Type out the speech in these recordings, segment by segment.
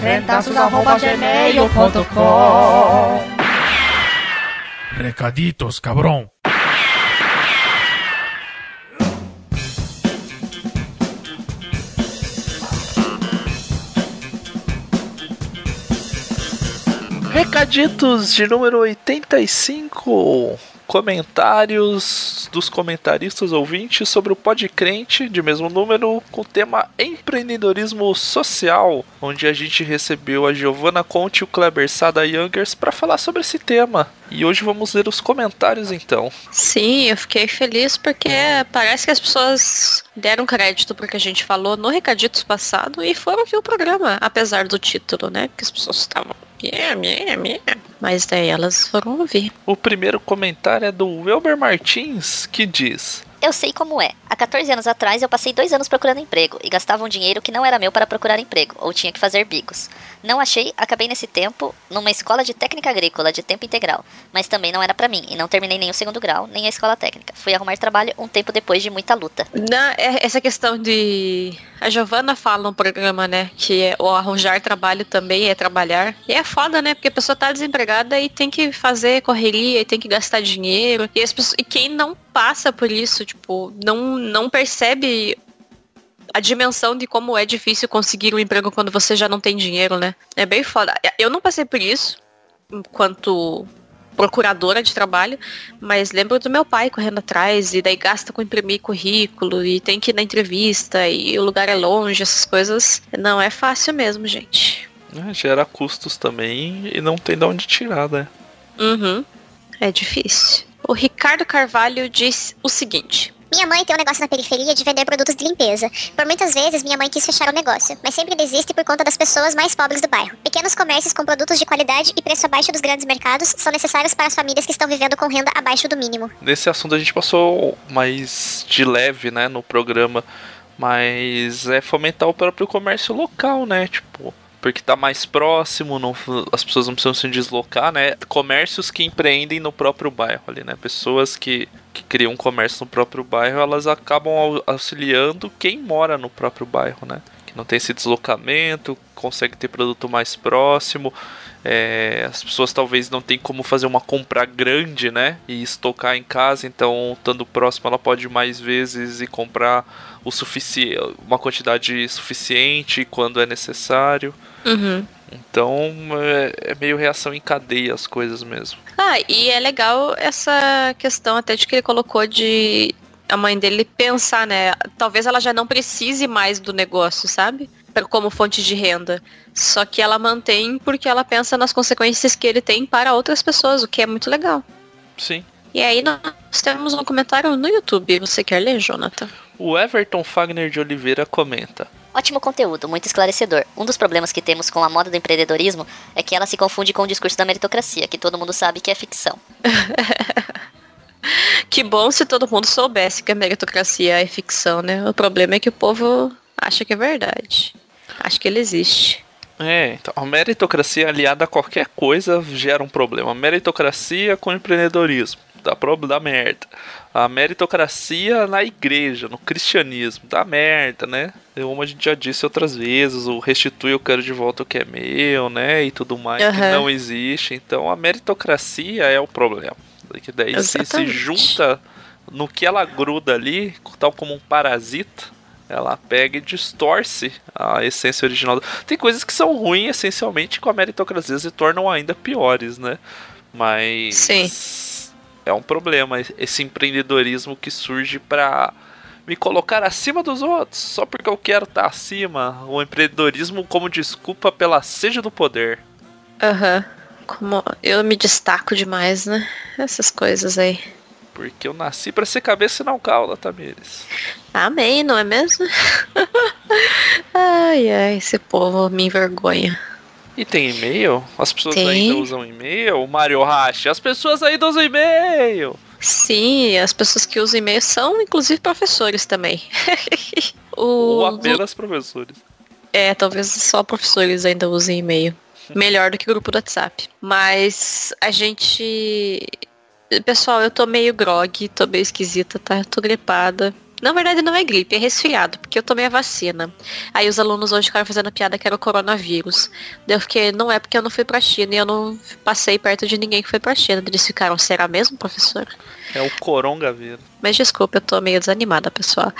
rentaços.gmail.com Recaditos, cabrão. Recaditos de número 85 comentários dos comentaristas ouvintes sobre o Podcrente, de mesmo número, com o tema empreendedorismo social, onde a gente recebeu a Giovanna Conte e o Kleber Sada Youngers para falar sobre esse tema. E hoje vamos ler os comentários então. Sim, eu fiquei feliz porque parece que as pessoas deram crédito porque a gente falou no Recaditos passado e foram ver o programa, apesar do título, né? Porque as pessoas estavam Yeah, yeah, yeah. Mas daí elas foram ouvir. O primeiro comentário é do Welber Martins, que diz: eu sei como é. Há 14 anos atrás eu passei dois anos procurando emprego e gastava um dinheiro que não era meu para procurar emprego, ou tinha que fazer bicos. Não achei, acabei nesse tempo numa escola de técnica agrícola de tempo integral, mas também não era para mim e não terminei nem o segundo grau, nem a escola técnica. Fui arrumar trabalho um tempo depois de muita luta. Na, é, essa questão de. A Giovana fala no programa, né, que é, o arranjar trabalho também é trabalhar. E é foda, né, porque a pessoa tá desempregada e tem que fazer correria e tem que gastar dinheiro. E, as pessoas, e quem não passa por isso, tipo, não, não percebe a dimensão de como é difícil conseguir um emprego quando você já não tem dinheiro, né? É bem foda. Eu não passei por isso enquanto procuradora de trabalho, mas lembro do meu pai correndo atrás e daí gasta com imprimir currículo e tem que ir na entrevista e o lugar é longe, essas coisas. Não é fácil mesmo, gente. É, gera custos também e não tem de onde tirar, né? Uhum. É difícil. O Ricardo Carvalho diz o seguinte: minha mãe tem um negócio na periferia de vender produtos de limpeza. Por muitas vezes, minha mãe quis fechar o negócio, mas sempre desiste por conta das pessoas mais pobres do bairro. Pequenos comércios com produtos de qualidade e preço abaixo dos grandes mercados são necessários para as famílias que estão vivendo com renda abaixo do mínimo. Nesse assunto a gente passou mais de leve, né, no programa, mas é fomentar o próprio comércio local, né? Tipo, porque tá mais próximo, não, as pessoas não precisam se deslocar, né? Comércios que empreendem no próprio bairro ali, né? Pessoas que, que criam um comércio no próprio bairro, elas acabam auxiliando quem mora no próprio bairro, né? Que não tem esse deslocamento, consegue ter produto mais próximo. É, as pessoas talvez não tenham como fazer uma compra grande, né? E estocar em casa, então, estando próximo, ela pode mais vezes e comprar o suficiente, uma quantidade suficiente quando é necessário. Uhum. Então é, é, meio reação em cadeia as coisas mesmo. Ah, e é legal essa questão até de que ele colocou de a mãe dele pensar, né? Talvez ela já não precise mais do negócio, sabe? Como fonte de renda. Só que ela mantém porque ela pensa nas consequências que ele tem para outras pessoas, o que é muito legal. Sim. E aí nós temos um comentário no YouTube. Você quer ler, Jonathan? O Everton Fagner de Oliveira comenta. Ótimo conteúdo, muito esclarecedor. Um dos problemas que temos com a moda do empreendedorismo é que ela se confunde com o discurso da meritocracia, que todo mundo sabe que é ficção. que bom se todo mundo soubesse que a meritocracia é ficção, né? O problema é que o povo acha que é verdade. Acha que ele existe. É, então a meritocracia aliada a qualquer coisa gera um problema. Meritocracia com empreendedorismo dá problema, dá merda. A meritocracia na igreja, no cristianismo, dá merda, né? Como a gente já disse outras vezes, o restitui eu quero de volta o que é meu, né? E tudo mais uhum. que não existe. Então a meritocracia é o problema. Que daí se, se junta no que ela gruda ali, tal como um parasita, ela pega e distorce a essência original. Tem coisas que são ruins essencialmente com a meritocracia se tornam ainda piores, né? Mas Sim é um problema esse empreendedorismo que surge para me colocar acima dos outros, só porque eu quero estar tá acima. O empreendedorismo como desculpa pela sede do poder. Aham. Uhum. Como eu me destaco demais, né? Essas coisas aí. Porque eu nasci para ser cabeça e não cauda, Tamires. Amém, não é mesmo? ai, ai, esse povo me envergonha. E tem e-mail? As pessoas Tem. ainda usam e-mail? Mario Hash, as pessoas ainda usam e-mail! Sim, as pessoas que usam e-mail são, inclusive, professores também. o... Ou apenas professores. É, talvez só professores ainda usem e-mail. Melhor do que grupo do WhatsApp. Mas a gente. Pessoal, eu tô meio grog, tô meio esquisita, tá? Eu tô gripada. Na verdade não é gripe, é resfriado, porque eu tomei a vacina. Aí os alunos hoje ficaram fazendo piada que era o coronavírus. Daí eu fiquei, não é porque eu não fui pra China e eu não passei perto de ninguém que foi pra China. Eles ficaram, será mesmo, professor? É o coronavírus. Mas desculpa, eu tô meio desanimada, pessoal.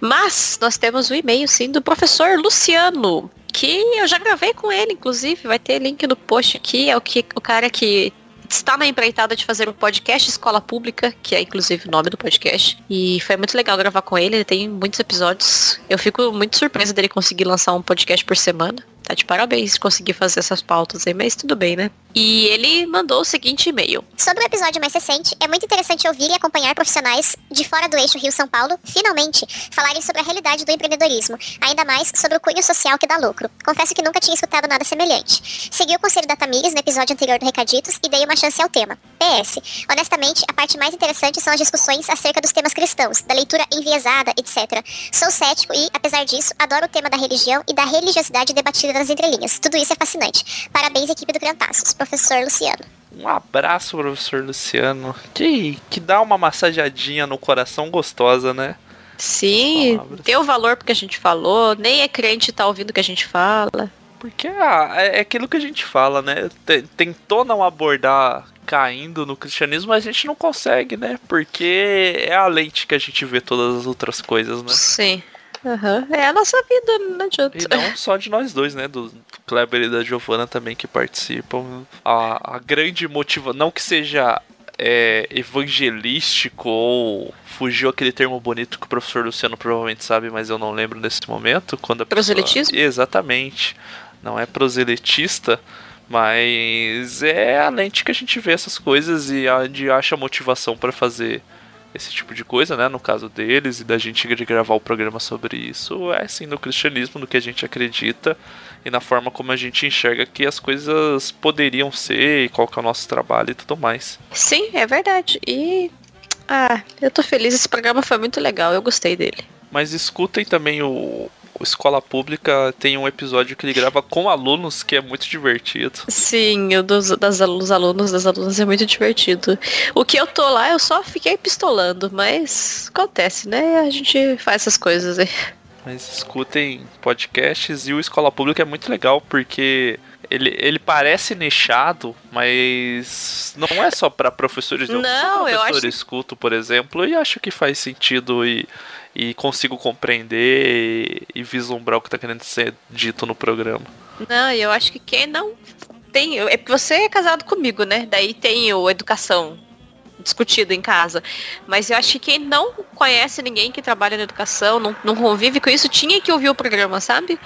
Mas nós temos o e-mail, sim, do professor Luciano. Que eu já gravei com ele, inclusive, vai ter link no post aqui. É o, que, o cara que está na empreitada de fazer o podcast Escola Pública, que é inclusive o nome do podcast. E foi muito legal gravar com ele, ele tem muitos episódios. Eu fico muito surpresa dele conseguir lançar um podcast por semana. Tá de parabéns conseguir fazer essas pautas aí, mas tudo bem, né? E ele mandou o seguinte e-mail. Sobre o episódio mais recente, é muito interessante ouvir e acompanhar profissionais de fora do eixo Rio-São Paulo, finalmente, falarem sobre a realidade do empreendedorismo, ainda mais sobre o cunho social que dá lucro. Confesso que nunca tinha escutado nada semelhante. Segui o conselho da Tamires no episódio anterior do Recaditos e dei uma chance ao tema. PS, honestamente, a parte mais interessante são as discussões acerca dos temas cristãos, da leitura enviesada, etc. Sou cético e, apesar disso, adoro o tema da religião e da religiosidade debatida nas entrelinhas. Tudo isso é fascinante. Parabéns, equipe do Criantaços. Professor Luciano. Um abraço, professor Luciano. Que, que dá uma massageadinha no coração gostosa, né? Sim, deu valor porque a gente falou, nem é crente tá ouvindo o que a gente fala. Porque ah, é é aquilo que a gente fala, né? Te- Tentou não abordar caindo no cristianismo, mas a gente não consegue, né? Porque é a lente que a gente vê todas as outras coisas, né? Sim. Aham. É a nossa vida, não adianta. E não só de nós dois, né? Do Kleber e da Giovana também que participam. A, a grande motiva não que seja é, evangelístico ou fugiu aquele termo bonito que o professor Luciano provavelmente sabe, mas eu não lembro nesse momento. Quando a pessoa- Proselitismo? Exatamente. Não é proselitista, mas é a lente que a gente vê essas coisas e onde acha motivação para fazer esse tipo de coisa, né? No caso deles e da gente de gravar o programa sobre isso, é sim no cristianismo, no que a gente acredita e na forma como a gente enxerga que as coisas poderiam ser e qual que é o nosso trabalho e tudo mais. Sim, é verdade. E. Ah, eu tô feliz, esse programa foi muito legal, eu gostei dele. Mas escutem também o, o Escola Pública, tem um episódio que ele grava com alunos que é muito divertido. Sim, o dos, das, dos alunos, das alunas é muito divertido. O que eu tô lá, eu só fiquei pistolando, mas acontece, né? A gente faz essas coisas aí. Mas escutem podcasts e o Escola Pública é muito legal porque ele, ele parece nichado, mas não é só para professores. Eu Não, sou eu professor acho- escuto, por exemplo, e acho que faz sentido e, e consigo compreender e, e vislumbrar o que tá querendo ser dito no programa. Não, eu acho que quem não tem. É porque você é casado comigo, né? Daí tem o educação discutido em casa. Mas eu acho que quem não conhece ninguém que trabalha na educação, não, não convive com isso, tinha que ouvir o programa, sabe?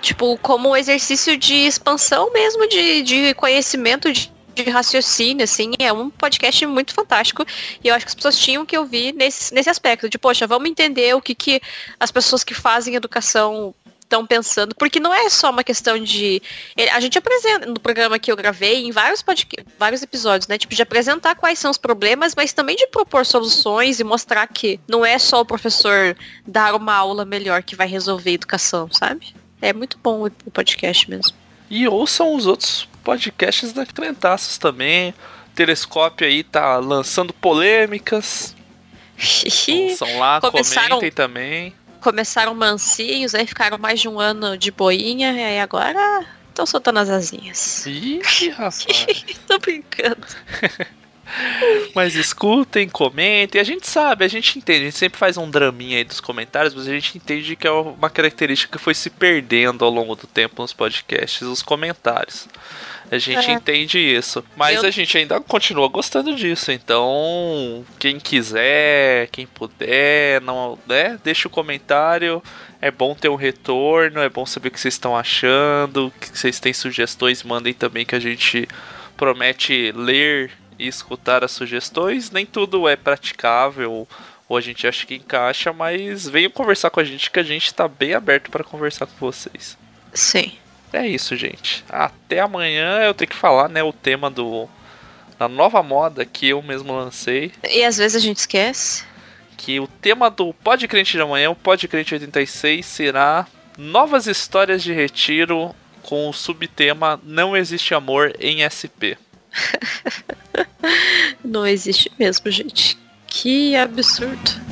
Tipo, como um exercício de expansão mesmo, de, de conhecimento, de, de raciocínio, assim. É um podcast muito fantástico. E eu acho que as pessoas tinham que ouvir nesse, nesse aspecto. De, poxa, vamos entender o que, que as pessoas que fazem educação estão pensando, porque não é só uma questão de. ele- A gente apresenta no programa que eu gravei, em vários, podca- vários episódios, né? Tipo, de apresentar quais são os problemas, mas também de propor soluções e mostrar que não é só o professor dar uma aula melhor que vai resolver a educação, sabe? É muito bom o podcast mesmo. E ouçam os outros podcasts da Crentaços também. O Telescópio aí tá lançando polêmicas. Ouçam lá, Começaram- comentem também. Começaram mansinhos, aí ficaram mais de um ano de boinha, e aí agora estão soltando as asinhas. Ih, rapaz. Tô brincando. Mas escutem, comentem. A gente sabe, a gente entende. A gente sempre faz um draminha aí dos comentários, mas a gente entende que é uma característica que foi se perdendo ao longo do tempo nos podcasts, os comentários. A gente É. entende isso. Mas Eu- a gente ainda continua gostando disso. Então, quem quiser, quem puder, não, né, deixa o comentário. É bom ter um retorno, é bom saber o que vocês estão achando. Que vocês têm sugestões, mandem também que a gente promete ler e escutar as sugestões. Nem tudo é praticável ou a gente acha que encaixa, mas venham conversar com a gente que a gente tá bem aberto para conversar com vocês. Sim. É isso, gente. Até amanhã eu tenho que falar, né, o tema do da nova moda que eu mesmo lancei. E às vezes a gente esquece. Que o tema do Pod Crente de amanhã, o Pod Crente 86, será novas histórias de retiro com o subtema Não existe amor em SP. Não existe mesmo, gente. Que absurdo.